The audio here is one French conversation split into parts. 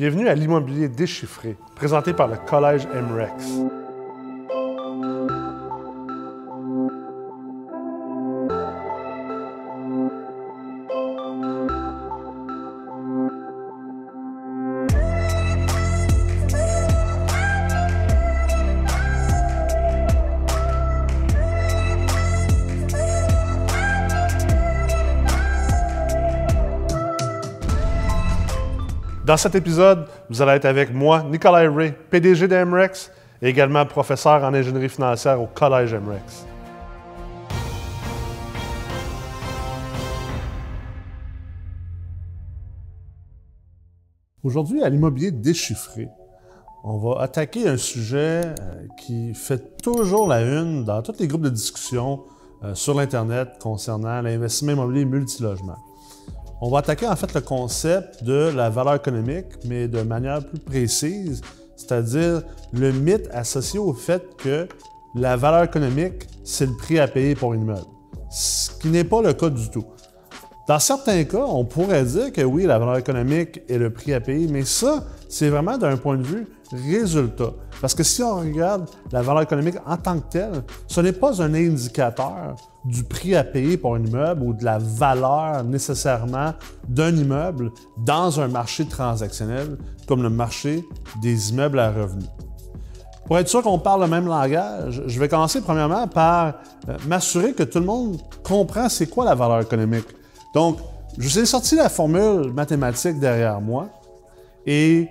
Bienvenue à l'immobilier déchiffré, présenté par le Collège MREX. Dans cet épisode, vous allez être avec moi, Nicolas Ray, PDG de MREX et également professeur en ingénierie financière au Collège MREX. Aujourd'hui, à l'immobilier déchiffré, on va attaquer un sujet euh, qui fait toujours la une dans tous les groupes de discussion euh, sur l'Internet concernant l'investissement immobilier multilogement. On va attaquer en fait le concept de la valeur économique, mais de manière plus précise, c'est-à-dire le mythe associé au fait que la valeur économique, c'est le prix à payer pour une immeuble. Ce qui n'est pas le cas du tout. Dans certains cas, on pourrait dire que oui, la valeur économique est le prix à payer, mais ça, c'est vraiment d'un point de vue résultat. Parce que si on regarde la valeur économique en tant que telle, ce n'est pas un indicateur du prix à payer pour un immeuble ou de la valeur nécessairement d'un immeuble dans un marché transactionnel comme le marché des immeubles à revenus. Pour être sûr qu'on parle le même langage, je vais commencer premièrement par euh, m'assurer que tout le monde comprend c'est quoi la valeur économique. Donc, je vous ai sorti la formule mathématique derrière moi et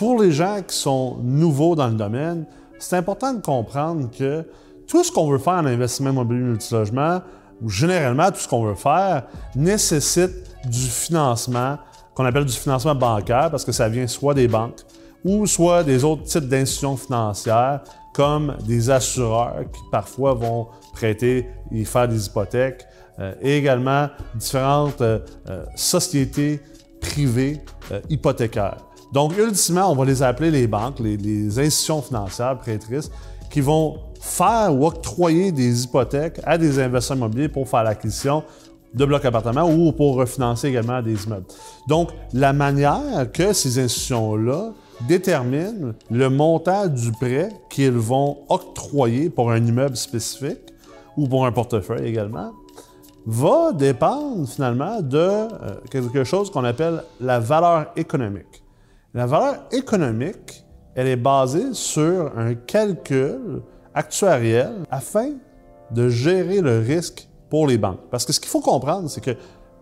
pour les gens qui sont nouveaux dans le domaine, c'est important de comprendre que tout ce qu'on veut faire en investissement immobilier multilogement, ou généralement tout ce qu'on veut faire, nécessite du financement, qu'on appelle du financement bancaire, parce que ça vient soit des banques ou soit des autres types d'institutions financières, comme des assureurs qui parfois vont prêter et faire des hypothèques, euh, et également différentes euh, euh, sociétés privées hypothécaires. Donc, ultimement, on va les appeler les banques, les, institutions financières prêtrices, qui vont faire ou octroyer des hypothèques à des investisseurs immobiliers pour faire l'acquisition de blocs appartements ou pour refinancer également des immeubles. Donc, la manière que ces institutions-là déterminent le montant du prêt qu'ils vont octroyer pour un immeuble spécifique ou pour un portefeuille également, va dépendre finalement de euh, quelque chose qu'on appelle la valeur économique. La valeur économique, elle est basée sur un calcul actuariel afin de gérer le risque pour les banques. Parce que ce qu'il faut comprendre, c'est que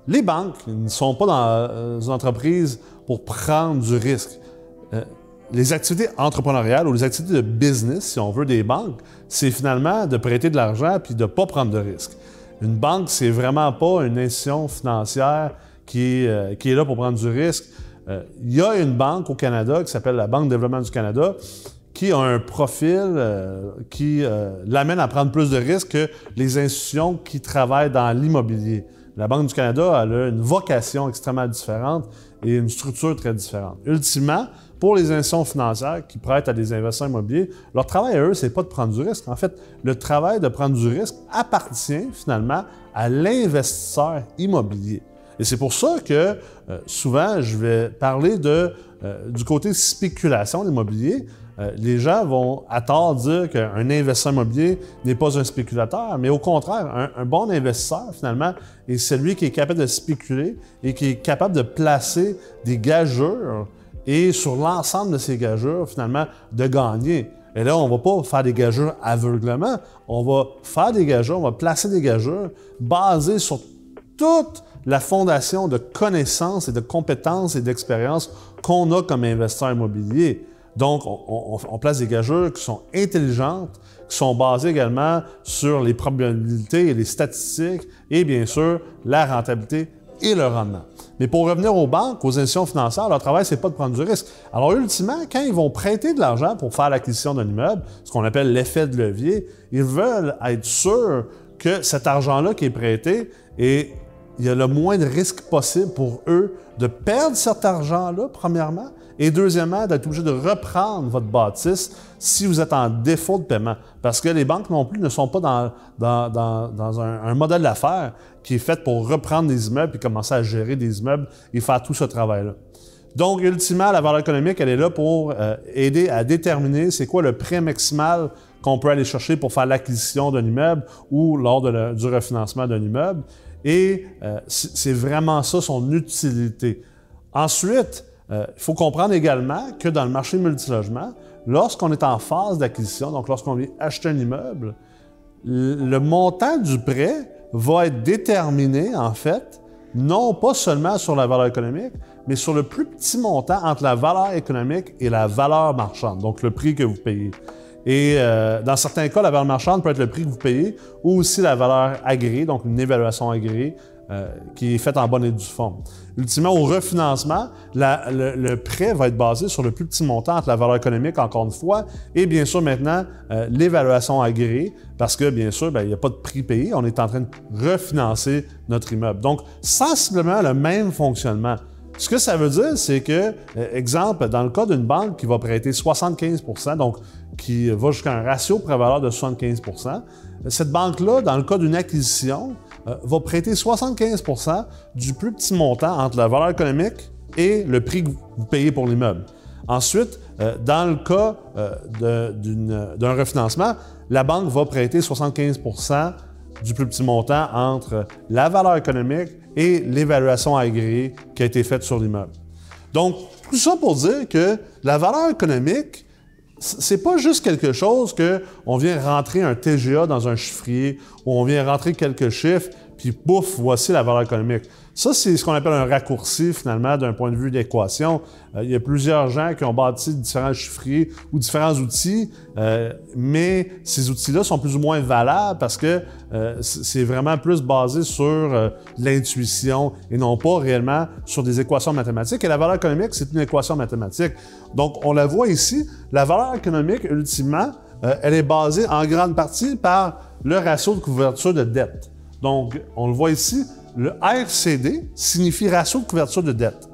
les banques ne sont pas dans euh, une entreprise pour prendre du risque. Euh, les activités entrepreneuriales ou les activités de business, si on veut, des banques, c'est finalement de prêter de l'argent puis de ne pas prendre de risque. Une banque, c'est vraiment pas une institution financière qui, euh, qui est là pour prendre du risque. Il y a une banque au Canada qui s'appelle la Banque de développement du Canada qui a un profil euh, qui euh, l'amène à prendre plus de risques que les institutions qui travaillent dans l'immobilier. La Banque du Canada a une vocation extrêmement différente et une structure très différente. Ultimement, pour les institutions financières qui prêtent à des investisseurs immobiliers, leur travail à eux, c'est pas de prendre du risque. En fait, le travail de prendre du risque appartient finalement à l'investisseur immobilier. Et c'est pour ça que euh, souvent, je vais parler de, du côté spéculation de euh, les gens vont à tort dire qu'un investisseur immobilier n'est pas un spéculateur, mais au contraire, un, bon investisseur, finalement, est celui qui est capable de spéculer et qui est capable de placer des gageurs et sur l'ensemble de ces gageurs, finalement, de gagner. Et là, on ne va pas faire des gageurs aveuglement, on va faire des gageurs, on va placer des gageurs basés sur toute la fondation de connaissances et de compétences et d'expériences qu'on a comme investisseur immobilier. Donc, on, place des gageurs qui sont intelligentes, qui sont basées également sur les probabilités et les statistiques et bien sûr la rentabilité et le rendement. Mais pour revenir aux banques, aux institutions financières, leur travail, c'est pas de prendre du risque. Alors, ultimement, quand ils vont prêter de l'argent pour faire l'acquisition d'un immeuble, ce qu'on appelle l'effet de levier, ils veulent être sûrs que cet argent-là qui est prêté et il y a le moins de risque possible pour eux de perdre cet argent-là, premièrement, et deuxièmement, d'être obligé de reprendre votre bâtisse si vous êtes en défaut de paiement. Parce que les banques non plus ne sont pas dans, dans, un, modèle d'affaires qui est fait pour reprendre des immeubles et commencer à gérer des immeubles et faire tout ce travail-là. Donc, ultimement, la valeur économique, elle est là pour euh, aider à déterminer c'est quoi le prêt maximal qu'on peut aller chercher pour faire l'acquisition d'un immeuble ou lors du refinancement d'un immeuble. Et euh, c'est vraiment ça son utilité. Ensuite, euh, il faut comprendre également que dans le marché multilogement, lorsqu'on est en phase d'acquisition, donc lorsqu'on vient acheter un immeuble, le montant du prêt va être déterminé, en fait, non pas seulement sur la valeur économique, mais sur le plus petit montant entre la valeur économique et la valeur marchande, donc le prix que vous payez. Et euh, dans certains cas, la valeur marchande peut être le prix que vous payez ou aussi la valeur agréée, donc une évaluation agréée euh, qui est faite en bonne et due forme. Ultimement, au refinancement, le, prêt va être basé sur le plus petit montant entre la valeur économique, encore une fois, et bien sûr maintenant euh, l'évaluation agréée, parce que bien sûr, ben, il n'y a pas de prix payé, on est en train de refinancer notre immeuble. Donc, sensiblement le même fonctionnement. Ce que ça veut dire, c'est que, exemple, dans le cas d'une banque qui va prêter 75% donc qui va jusqu'à un ratio prévaleur de 75% Cette banque-là, dans le cas d'une acquisition, euh, va prêter 75% du plus petit montant entre la valeur économique et le prix que vous payez pour l'immeuble. Ensuite, euh, dans le cas euh, d'un refinancement, la banque va prêter 75% du plus petit montant entre la valeur économique et l'évaluation agréée qui a été faite sur l'immeuble. Donc, tout ça pour dire que la valeur économique, c'est pas juste quelque chose que on vient rentrer un TGA dans un chiffrier ou on vient rentrer quelques chiffres puis pouf, voici la valeur économique. Ça, c'est ce qu'on appelle un raccourci, finalement, d'un point de vue d'équation. Euh, il y a plusieurs gens qui ont bâti différents chiffriers ou différents outils, euh, mais ces outils-là sont plus ou moins valables parce que euh, c'est vraiment plus basé sur l'intuition et non pas réellement sur des équations mathématiques. Et la valeur économique, c'est une équation mathématique. Donc, on la voit ici, la valeur économique, ultimement, elle est basée en grande partie par le ratio de couverture de dette. Donc, on le voit ici, le RCD signifie ratio de couverture de dette.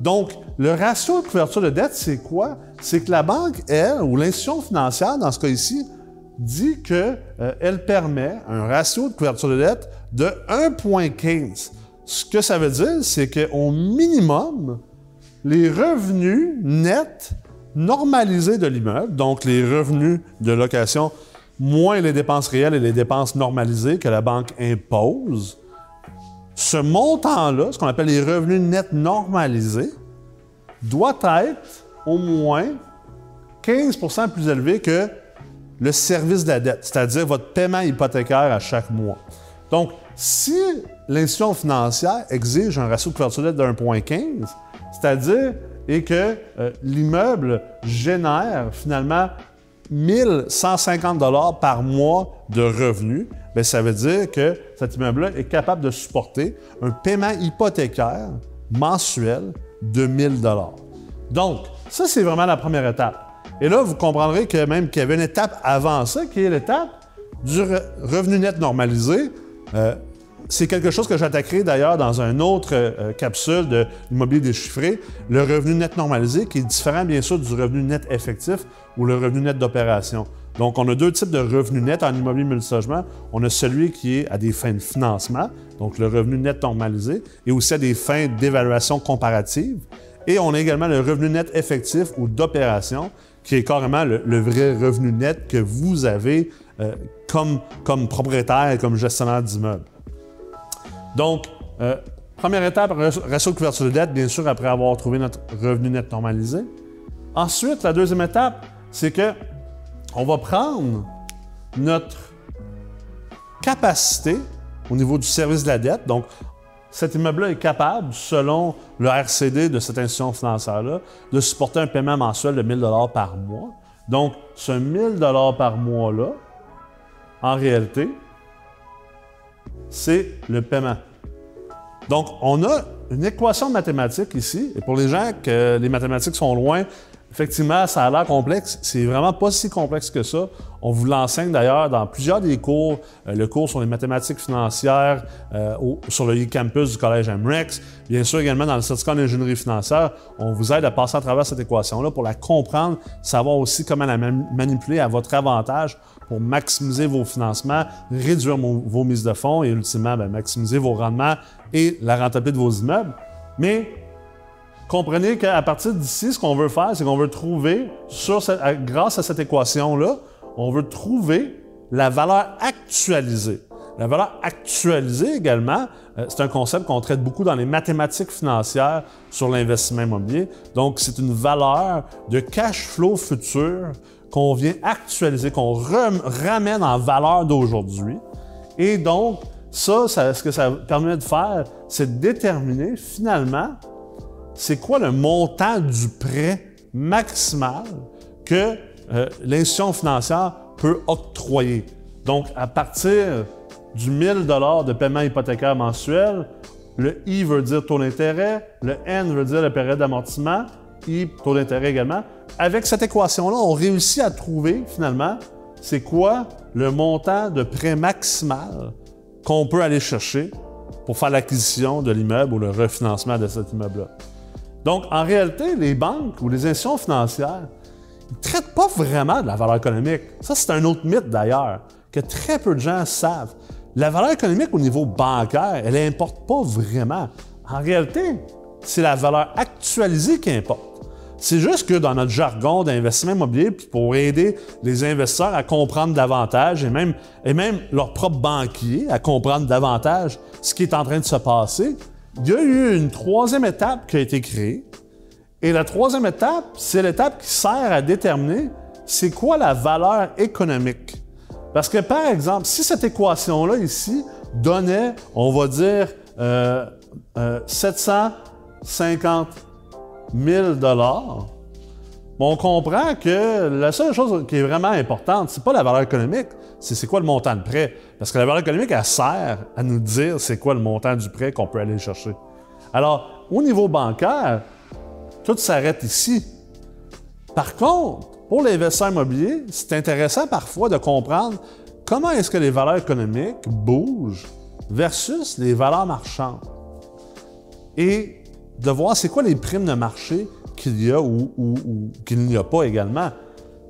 Donc, le ratio de couverture de dette, c'est quoi? C'est que la banque, elle, ou l'institution financière, dans ce cas ici, dit qu'elle euh, permet un ratio de couverture de dette de 1,15. Ce que ça veut dire, c'est qu'au minimum, les revenus nets normalisés de l'immeuble, donc les revenus de location moins les dépenses réelles et les dépenses normalisées que la banque impose, ce montant-là, ce qu'on appelle les revenus nets normalisés, doit être au moins 15% plus élevé que le service de la dette, c'est-à-dire votre paiement hypothécaire à chaque mois. Donc, si l'institution financière exige un ratio de couverture de dette de 1,15, c'est-à-dire et que euh, l'immeuble génère finalement 1150 dollars par mois de revenus, bien, ça veut dire que cet immeuble-là est capable de supporter un paiement hypothécaire mensuel de 1000 dollars. Donc, ça, c'est vraiment la première étape. Et là, vous comprendrez que même qu'il y avait une étape avant ça, qui est l'étape du revenu net normalisé. Euh, c'est quelque chose que j'attaquerai d'ailleurs dans une autre euh, capsule de l'immobilier déchiffré, le revenu net normalisé, qui est différent bien sûr du revenu net effectif ou le revenu net d'opération. Donc, on a deux types de revenus nets en immobilier multilogement. On a celui qui est à des fins de financement, donc le revenu net normalisé, et aussi à des fins d'évaluation comparative. Et on a également le revenu net effectif ou d'opération, qui est carrément le, vrai revenu net que vous avez euh, comme, comme propriétaire et comme gestionnaire d'immeuble. Donc, euh, première étape, ratio de couverture de dette, bien sûr, après avoir trouvé notre revenu net normalisé. Ensuite, la deuxième étape, c'est que on va prendre notre capacité au niveau du service de la dette. Donc, cet immeuble-là est capable, selon le RCD de cette institution financière-là, de supporter un paiement mensuel de 1000 dollars par mois. Donc, ce 1000 dollars par mois-là, en réalité, c'est le paiement. Donc, on a une équation mathématique ici, et pour les gens que les mathématiques sont loin, effectivement, ça a l'air complexe. C'est vraiment pas si complexe que ça. On vous l'enseigne d'ailleurs dans plusieurs des cours, euh, le cours sur les mathématiques financières euh, sur le e-campus du Collège MREX. Bien sûr, également dans le certificat d'ingénierie financière, on vous aide à passer à travers cette équation-là pour la comprendre, savoir aussi comment la manipuler à votre avantage pour maximiser vos financements, réduire vos mises de fonds et ultimement ben, maximiser vos rendements et la rentabilité de vos immeubles. Mais comprenez qu'à partir d'ici, ce qu'on veut faire, c'est qu'on veut trouver, grâce à cette équation-là, on veut trouver la valeur actualisée. La valeur actualisée également, euh, c'est un concept qu'on traite beaucoup dans les mathématiques financières sur l'investissement immobilier. Donc, c'est une valeur de cash flow futur qu'on vient actualiser, qu'on ramène en valeur d'aujourd'hui. Et donc, ça, ce que ça permet de faire, c'est de déterminer finalement c'est quoi le montant du prêt maximal que euh, l'institution financière peut octroyer. Donc, à partir du 1000 de paiement hypothécaire mensuel, le I veut dire taux d'intérêt, le N veut dire la période d'amortissement, I, taux d'intérêt également. Avec cette équation-là, on réussit à trouver finalement c'est quoi le montant de prêt maximal qu'on peut aller chercher pour faire l'acquisition de l'immeuble ou le refinancement de cet immeuble-là. Donc, en réalité, les banques ou les institutions financières ne traitent pas vraiment de la valeur économique. Ça, c'est un autre mythe d'ailleurs, que très peu de gens savent. La valeur économique au niveau bancaire, elle n'importe pas vraiment. En réalité, c'est la valeur actualisée qui importe. C'est juste que dans notre jargon d'investissement immobilier, pour aider les investisseurs à comprendre davantage et même, et même leurs propres banquiers à comprendre davantage ce qui est en train de se passer, il y a eu une troisième étape qui a été créée. Et la troisième étape, c'est l'étape qui sert à déterminer c'est quoi la valeur économique. Parce que, par exemple, si cette équation-là ici donnait, on va dire, euh, euh, 750 1000 dollars, on comprend que la seule chose qui est vraiment importante, c'est pas la valeur économique, c'est c'est quoi le montant de prêt. Parce que la valeur économique, elle sert à nous dire c'est quoi le montant du prêt qu'on peut aller chercher. Alors, au niveau bancaire, tout s'arrête ici. Par contre, pour l'investisseur immobilier, c'est intéressant parfois de comprendre comment est-ce que les valeurs économiques bougent versus les valeurs marchandes. Et de voir c'est quoi les primes de marché qu'il y a ou, qu'il n'y a pas également.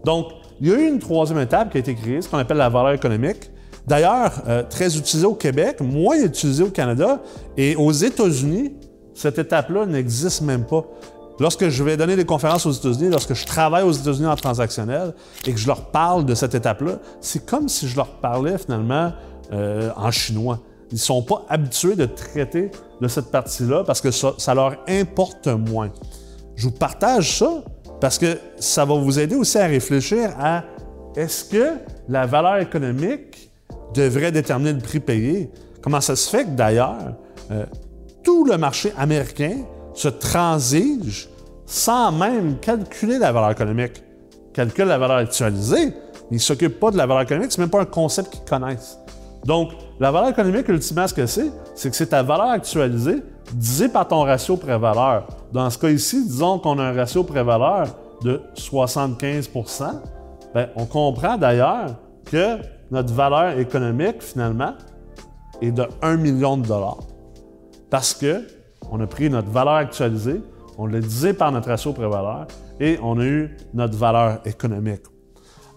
Donc, il y a eu une troisième étape qui a été créée, ce qu'on appelle la valeur économique. D'ailleurs, euh, très utilisée au Québec, moins utilisée au Canada et aux États-Unis, cette étape-là n'existe même pas. Lorsque je vais donner des conférences aux États-Unis, lorsque je travaille aux États-Unis en transactionnel et que je leur parle de cette étape-là, c'est comme si je leur parlais finalement euh, en chinois. Ils ne sont pas habitués de traiter de cette partie-là parce que ça, leur importe moins. Je vous partage ça parce que ça va vous aider aussi à réfléchir à est-ce que la valeur économique devrait déterminer le prix payé? Comment ça se fait que d'ailleurs, euh, tout le marché américain se transige sans même calculer la valeur économique? Calcule la valeur actualisée, mais ils ne s'occupent pas de la valeur économique, c'est même pas un concept qu'ils connaissent. Donc, la valeur économique, ultimement, ce que c'est, c'est que c'est ta valeur actualisée divisée par ton ratio pré-valeur. Dans ce cas ici, disons qu'on a un ratio pré-valeur de 75 Bien, on comprend d'ailleurs que notre valeur économique, finalement, est de 1 million de dollars. Parce que on a pris notre valeur actualisée, on l'a divisé par notre ratio pré-valeur et on a eu notre valeur économique.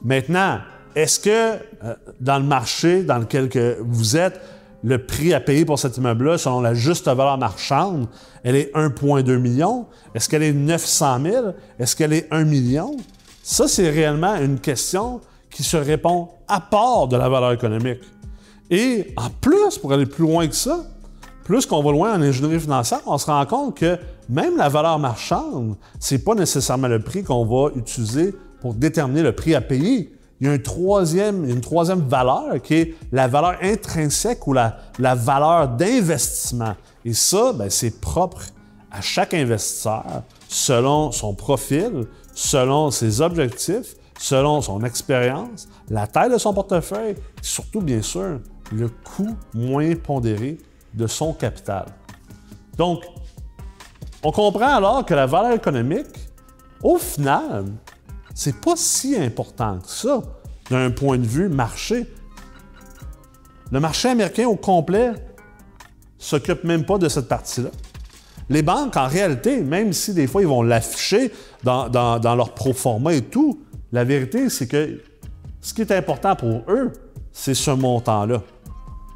Maintenant, est-ce que euh, dans le marché dans lequel vous êtes, le prix à payer pour cet immeuble-là, selon la juste valeur marchande, elle est 1,2 million? Est-ce qu'elle est 900 000? Est-ce qu'elle est 1 million? Ça, c'est réellement une question qui se répond à part de la valeur économique. Et en plus, pour aller plus loin que ça, plus qu'on va loin en ingénierie financière, on se rend compte que même la valeur marchande, c'est pas nécessairement le prix qu'on va utiliser pour déterminer le prix à payer il y a une troisième valeur qui est la valeur intrinsèque ou la, la valeur d'investissement. Et ça, ben, c'est propre à chaque investisseur selon son profil, selon ses objectifs, selon son expérience, la taille de son portefeuille et surtout, bien sûr, le coût moins pondéré de son capital. Donc, on comprend alors que la valeur économique, au final, c'est pas si important que ça d'un point de vue marché. Le marché américain au complet s'occupe même pas de cette partie-là. Les banques, en réalité, même si des fois ils vont l'afficher dans, dans, leur pro forma et tout, la vérité, c'est que ce qui est important pour eux, c'est ce montant-là.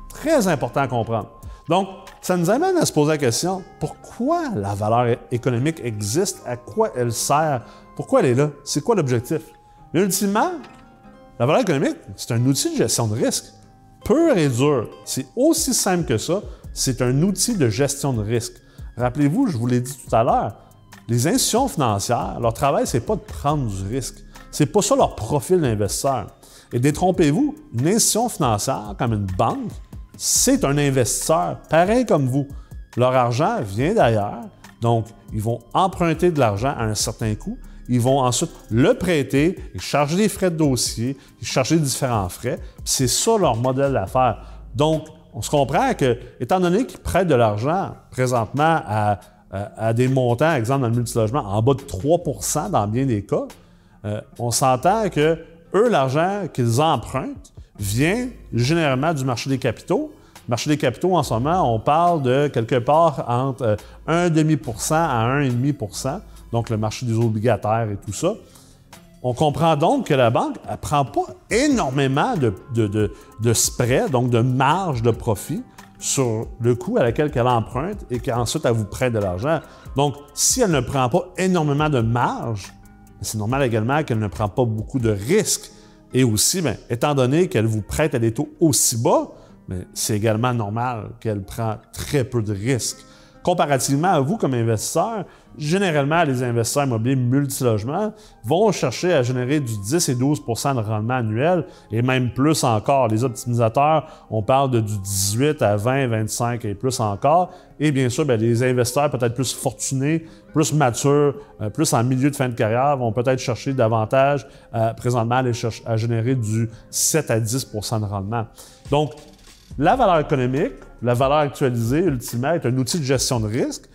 Très important à comprendre. Donc, Ça nous amène à se poser la question, pourquoi la valeur économique existe? À quoi elle sert? Pourquoi elle est là? C'est quoi l'objectif? Mais ultimement, la valeur économique, c'est un outil de gestion de risque. Pur et dur. C'est aussi simple que ça. C'est un outil de gestion de risque. Rappelez-vous, je vous l'ai dit tout à l'heure, les institutions financières, leur travail, c'est pas de prendre du risque. C'est pas ça leur profil d'investisseur. Et détrompez-vous, une institution financière comme une banque, c'est un investisseur, pareil comme vous. Leur argent vient d'ailleurs, donc ils vont emprunter de l'argent à un certain coût. Ils vont ensuite le prêter, ils charger des frais de dossier, ils charger différents frais. C'est ça leur modèle d'affaires. Donc, on se comprend que, étant donné qu'ils prêtent de l'argent présentement à, des montants, exemple dans le multilogement, en bas de 3% dans bien des cas, euh, on s'entend que eux, l'argent qu'ils empruntent vient généralement du marché des capitaux. Le marché des capitaux, en ce moment, on parle de quelque part entre 1,5% euh, à 1,5 donc le marché des obligataires et tout ça. On comprend donc que la banque ne prend pas énormément de, spread, donc de marge de profit sur le coût à laquelle elle emprunte et qu'ensuite elle vous prête de l'argent. Donc, si elle ne prend pas énormément de marge, c'est normal également qu'elle ne prend pas beaucoup de risques. Et aussi, bien, étant donné qu'elle vous prête à des taux aussi bas, c'est également normal qu'elle prend très peu de risques comparativement à vous comme investisseur, généralement, les investisseurs immobiliers multilogements vont chercher à générer du 10 et 12% de rendement annuel et même plus encore. Les optimisateurs, on parle de du 18 à 20, 25 et plus encore. Et bien sûr, bien, les investisseurs peut-être plus fortunés, plus matures, euh, plus en milieu de fin de carrière vont peut-être chercher davantage euh, présentement à, à générer du 7 à 10% de rendement. Donc, la valeur économique, la valeur actualisée, ultimement, est un outil de gestion de risque.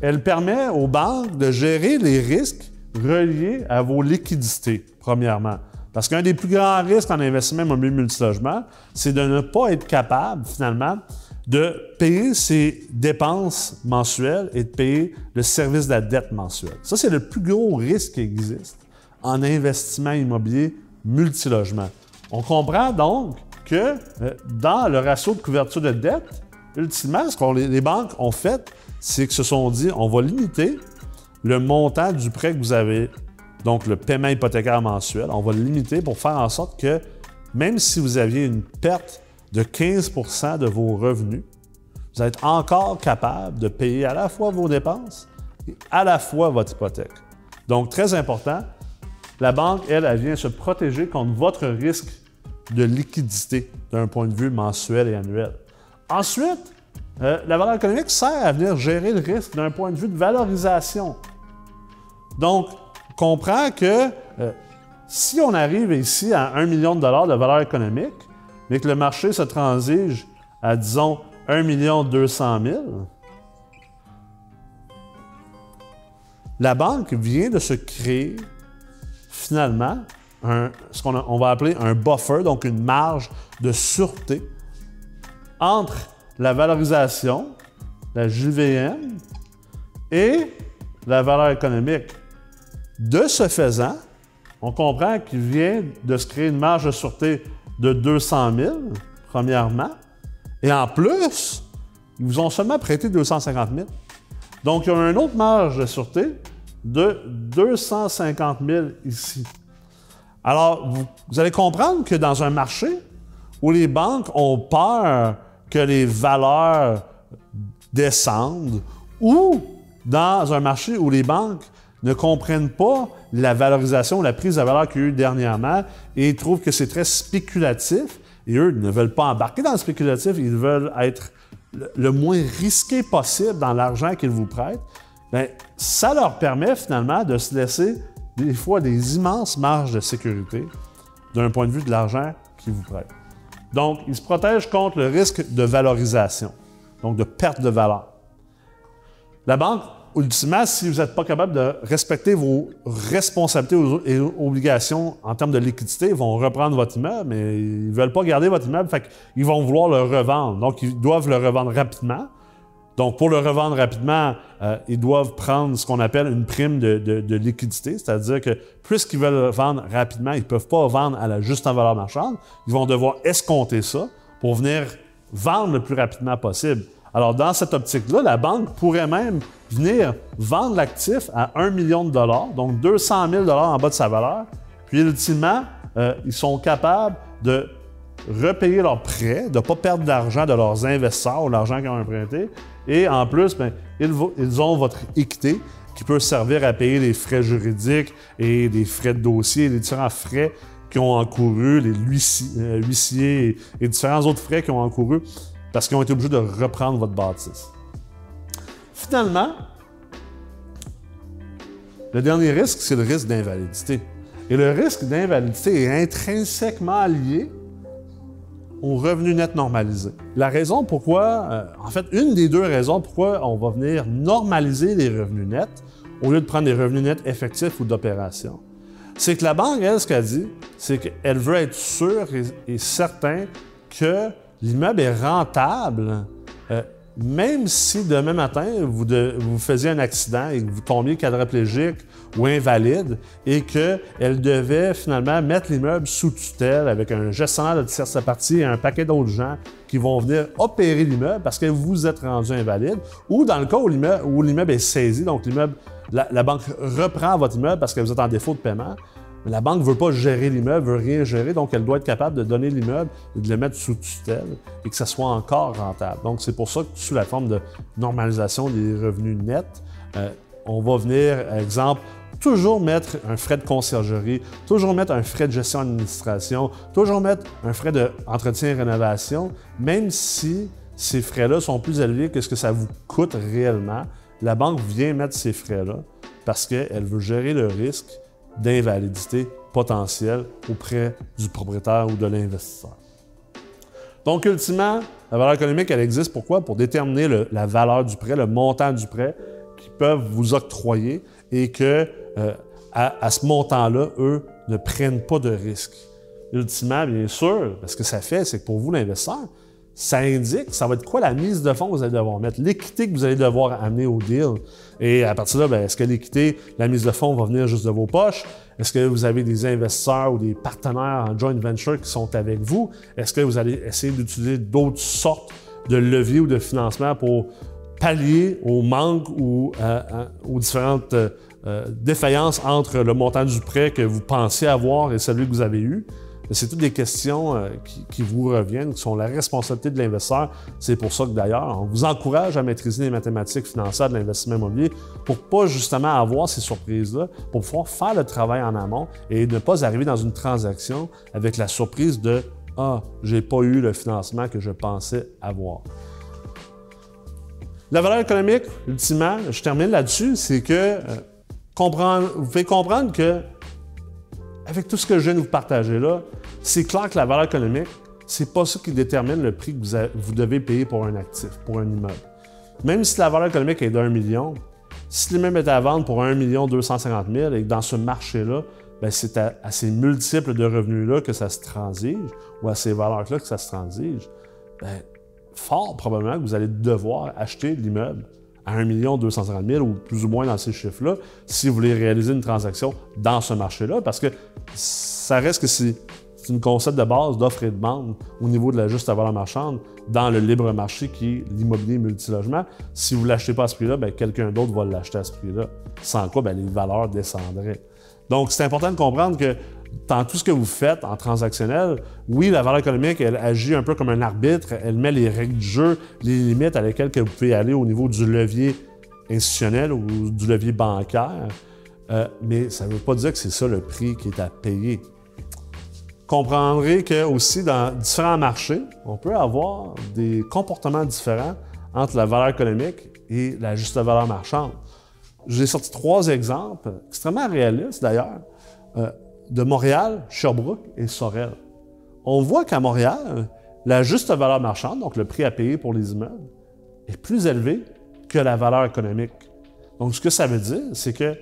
Elle permet aux banques de gérer les risques reliés à vos liquidités, premièrement. Parce qu'un des plus grands risques en investissement immobilier multilogement, c'est de ne pas être capable, finalement, de payer ses dépenses mensuelles et de payer le service de la dette mensuelle. Ça, c'est le plus gros risque qui existe en investissement immobilier multilogement. On comprend donc que euh, dans le ratio de couverture de dette, ultimement, ce que les banques ont fait, c'est que se sont dit, on va limiter le montant du prêt que vous avez, donc le paiement hypothécaire mensuel, on va le limiter pour faire en sorte que même si vous aviez une perte de 15% de vos revenus, vous êtes encore capable de payer à la fois vos dépenses et à la fois votre hypothèque. Donc, très important, la banque, elle, elle vient se protéger contre votre risque de liquidité d'un point de vue mensuel et annuel. Ensuite, euh, la valeur économique sert à venir gérer le risque d'un point de vue de valorisation. Donc, on comprend que euh, si on arrive ici à 1 million de dollars de valeur économique, mais que le marché se transige à, disons, 1 million 200 000, la banque vient de se créer finalement ce qu'on va appeler un buffer, donc une marge de sûreté entre la valorisation, la JVM et la valeur économique. De ce faisant, on comprend qu'il vient de se créer une marge de sûreté de 200 000, premièrement, et en plus, ils vous ont seulement prêté 250 000. Donc, il y a une autre marge de sûreté de 250 000 ici. Alors, vous, allez comprendre que dans un marché où les banques ont peur que les valeurs descendent, ou dans un marché où les banques ne comprennent pas la valorisation, la prise de valeur qu'il y a eu dernièrement et trouvent que c'est très spéculatif, et eux ne veulent pas embarquer dans le spéculatif, ils veulent être le moins risqué possible dans l'argent qu'ils vous prêtent, bien, ça leur permet finalement de se laisser des fois des immenses marges de sécurité d'un point de vue de l'argent qu'ils vous prêtent. Donc, ils se protègent contre le risque de valorisation, donc de perte de valeur. La banque, ultimement, si vous n'êtes pas capable de respecter vos responsabilités et obligations en termes de liquidité, ils vont reprendre votre immeuble, mais ils ne veulent pas garder votre immeuble, fait qu'ils vont vouloir le revendre. Donc, ils doivent le revendre rapidement. Donc, pour le revendre rapidement, euh, ils doivent prendre ce qu'on appelle une prime de, liquidité, c'est-à-dire que puisqu'ils veulent le vendre rapidement, ils ne peuvent pas vendre à la juste en valeur marchande, ils vont devoir escompter ça pour venir vendre le plus rapidement possible. Alors, dans cette optique-là, la banque pourrait même venir vendre l'actif à 1 million de dollars, donc 200 000 dollars en bas de sa valeur. Puis, ultimement, euh, ils sont capables de repayer leurs prêts, de ne pas perdre d'argent de leurs investisseurs ou l'argent qu'ils ont emprunté. Et en plus, bien, ils, ont votre équité qui peut servir à payer les frais juridiques et des frais de dossier, les différents frais qui ont encouru, les euh, huissiers, et différents autres frais qui ont encouru parce qu'ils ont été obligés de reprendre votre bâtisse. Finalement, le dernier risque, c'est le risque d'invalidité. Et le risque d'invalidité est intrinsèquement lié au revenu net normalisé. La raison pourquoi, euh, en fait, une des deux raisons pourquoi on va venir normaliser les revenus nets au lieu de prendre des revenus nets effectifs ou d'opération, c'est que la banque, elle, ce qu'elle dit, c'est qu'elle veut être sûre et, certain que l'immeuble est rentable, euh, même si demain matin, vous, faisiez un accident et que vous tombiez quadriplégique ou invalide et qu'elle devait finalement mettre l'immeuble sous tutelle avec un gestionnaire de tierce partie et un paquet d'autres gens qui vont venir opérer l'immeuble parce que vous êtes rendu invalide, ou dans le cas où l'immeuble est saisi, donc l'immeuble, la, banque reprend votre immeuble parce que vous êtes en défaut de paiement, la banque ne veut pas gérer l'immeuble, veut rien gérer, donc elle doit être capable de donner l'immeuble et de le mettre sous tutelle et que ça soit encore rentable. Donc c'est pour ça que sous la forme de normalisation des revenus nets, euh, on va venir, exemple, toujours mettre un frais de conciergerie, toujours mettre un frais de gestion d'administration, toujours mettre un frais d'entretien et rénovation, même si ces frais-là sont plus élevés que ce que ça vous coûte réellement, la banque vient mettre ces frais-là parce qu'elle veut gérer le risque d'invalidité potentielle auprès du propriétaire ou de l'investisseur. Donc, ultimement, la valeur économique, elle existe pourquoi? Pour déterminer la valeur du prêt, le montant du prêt qu'ils peuvent vous octroyer et que euh, à, ce montant-là, eux ne prennent pas de risques. Ultimement, bien sûr, ce que ça fait, c'est que pour vous, l'investisseur, ça indique, ça va être quoi la mise de fonds que vous allez devoir mettre, l'équité que vous allez devoir amener au deal. Et à partir de là, ben, est-ce que l'équité, la mise de fonds va venir juste de vos poches? Est-ce que vous avez des investisseurs ou des partenaires en joint venture qui sont avec vous? Est-ce que vous allez essayer d'utiliser d'autres sortes de leviers ou de financement pour pallier au manque ou euh, aux différentes euh, euh, défaillance entre le montant du prêt que vous pensez avoir et celui que vous avez eu? C'est toutes des questions euh, qui, vous reviennent, qui sont la responsabilité de l'investisseur. C'est pour ça que d'ailleurs, on vous encourage à maîtriser les mathématiques financières de l'investissement immobilier pour pas justement avoir ces surprises-là, pour pouvoir faire le travail en amont et ne pas arriver dans une transaction avec la surprise de Ah, j'ai pas eu le financement que je pensais avoir. La valeur économique, ultimement, je termine là-dessus, c'est que euh, vous pouvez comprendre que, avec tout ce que je viens de vous partager là, c'est clair que la valeur économique, c'est pas ça qui détermine le prix que vous, devez payer pour un actif, pour un immeuble. Même si la valeur économique est d'un million, si l'immeuble est à vendre pour 1 million 250 000 et que dans ce marché-là, ben, c'est à, ces multiples de revenus-là que ça se transige, ou à ces valeurs-là que ça se transige, bien, fort probablement que vous allez devoir acheter l'immeuble à 1 250 000 ou plus ou moins dans ces chiffres-là si vous voulez réaliser une transaction dans ce marché-là parce que ça reste que c'est une concept de base d'offre et de demande au niveau de la juste valeur marchande dans le libre marché qui est l'immobilier multilogement. Si vous ne l'achetez pas à ce prix-là, ben, quelqu'un d'autre va l'acheter à ce prix-là. Sans quoi, ben, les valeurs descendraient. Donc, c'est important de comprendre que dans tout ce que vous faites en transactionnel, oui, la valeur économique, elle agit un peu comme un arbitre, elle met les règles du jeu, les limites à lesquelles vous pouvez aller au niveau du levier institutionnel ou du levier bancaire, euh, mais ça ne veut pas dire que c'est ça le prix qui est à payer. Comprendrez que aussi dans différents marchés, on peut avoir des comportements différents entre la valeur économique et la juste valeur marchande. J'ai sorti trois exemples, extrêmement réalistes d'ailleurs. Euh, de Montréal, Sherbrooke et Sorel. On voit qu'à Montréal, la juste valeur marchande, donc le prix à payer pour les immeubles, est plus élevé que la valeur économique. Donc, ce que ça veut dire, c'est que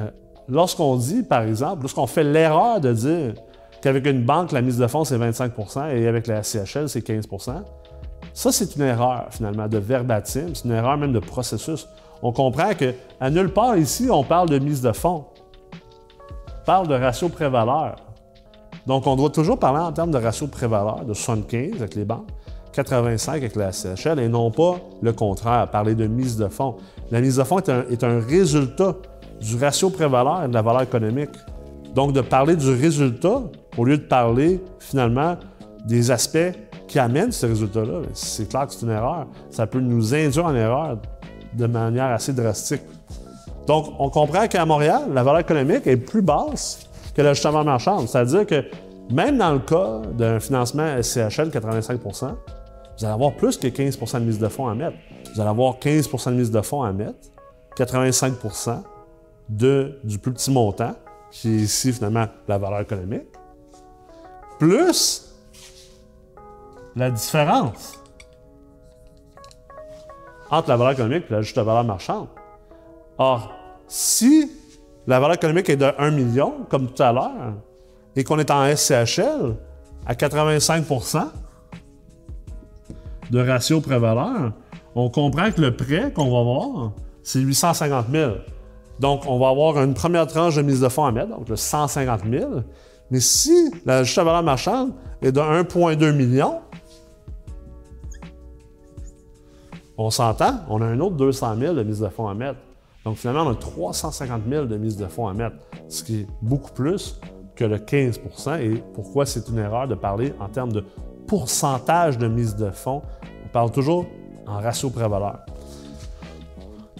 euh, lorsqu'on dit, par exemple, lorsqu'on fait l'erreur de dire qu'avec une banque, la mise de fonds, c'est 25% et avec la CHL, c'est 15% ça, c'est une erreur, finalement, de verbatim, c'est une erreur même de processus. On comprend qu'à nulle part ici, on parle de mise de fonds parle de ratio pré-valeur. Donc, on doit toujours parler en termes de ratio pré-valeur, de 75 avec les banques. 85 avec la CHL et non pas le contraire, parler de mise de fonds. La mise de fonds est un, résultat du ratio pré-valeur et de la valeur économique. Donc, de parler du résultat au lieu de parler finalement des aspects qui amènent ce résultat-là, c'est clair que c'est une erreur. Ça peut nous induire en erreur de manière assez drastique. Donc, on comprend qu'à Montréal, la valeur économique est plus basse que l'ajustement marchand. C'est-à-dire que même dans le cas d'un financement SCHL 85% vous allez avoir plus que 15% de mise de fonds à mettre. Vous allez avoir 15% de mise de fonds à mettre, 85 de, du plus petit montant, qui est ici finalement la valeur économique, plus la différence entre la valeur économique et la juste valeur marchande. Or, si la valeur économique est de 1 million, comme tout à l'heure, et qu'on est en SCHL à 85% de ratio pré-valeur, on comprend que le prêt qu'on va avoir, c'est 850 000. Donc, on va avoir une première tranche de mise de fonds à mettre, donc le 150 000. Mais si la juste valeur marchande est de 1,2 million, on s'entend, on a un autre 200 000 de mise de fonds à mettre. Donc, finalement, on a 350 000 de mise de fonds à mettre, ce qui est beaucoup plus que le 15% Et pourquoi c'est une erreur de parler en termes de pourcentage de mise de fonds? On parle toujours en ratio pré-valeur.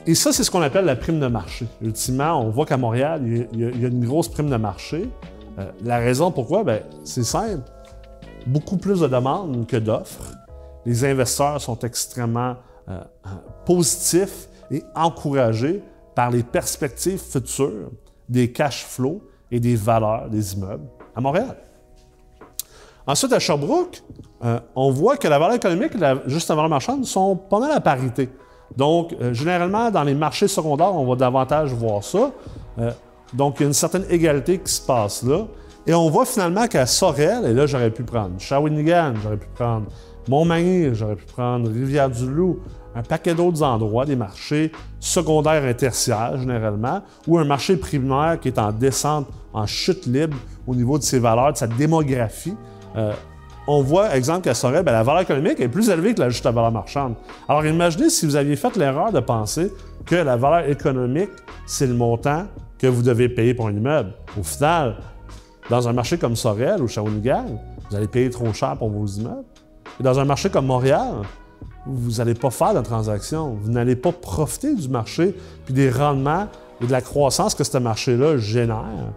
Et ça, c'est ce qu'on appelle la prime de marché. Ultimement, on voit qu'à Montréal, il y, a, une grosse prime de marché. Euh, la raison pourquoi, ben, c'est simple. Beaucoup plus de demandes que d'offres. Les investisseurs sont extrêmement euh, positifs et encouragés par les perspectives futures des cash flows et des valeurs des immeubles à Montréal. Ensuite, à Sherbrooke, on voit que la valeur économique et la juste valeur marchande sont pas mal à parité. Donc, euh, généralement, dans les marchés secondaires, on va davantage voir ça. Euh, donc, il y a une certaine égalité qui se passe là. Et on voit finalement qu'à Sorel, et là, j'aurais pu prendre Shawinigan, j'aurais pu prendre Montmagny, j'aurais pu prendre Rivière-du-Loup, un paquet d'autres endroits, des marchés secondaires et tertiaires généralement, ou un marché primaire qui est en descente, en chute libre au niveau de ses valeurs, de sa démographie. Euh, on voit, exemple, qu'à Sorel, ben, la valeur économique est plus élevée que la juste valeur marchande. Alors imaginez si vous aviez fait l'erreur de penser que la valeur économique, c'est le montant que vous devez payer pour un immeuble. Au final, dans un marché comme Sorel ou Shawinigan, vous allez payer trop cher pour vos immeubles. Et dans un marché comme Montréal, vous n'allez pas faire de transaction. Vous n'allez pas profiter du marché puis des rendements et de la croissance que ce marché-là génère.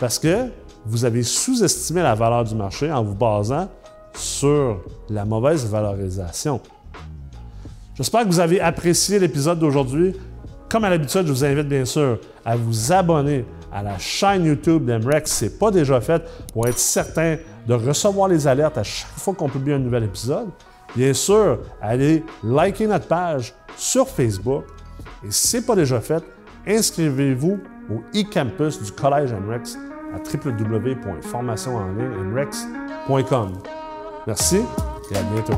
Parce que vous avez sous-estimé la valeur du marché en vous basant sur la mauvaise valorisation. J'espère que vous avez apprécié l'épisode d'aujourd'hui. Comme à l'habitude, je vous invite bien sûr à vous abonner à la chaîne YouTube d'Emrex si ce n'est pas déjà fait pour être certain de recevoir les alertes à chaque fois qu'on publie un nouvel épisode. Bien sûr, allez liker notre page sur Facebook. Et si ce n'est pas déjà fait, inscrivez-vous au e-campus du Collège Emrex à www.formationenlignemrex.com. Merci et à bientôt.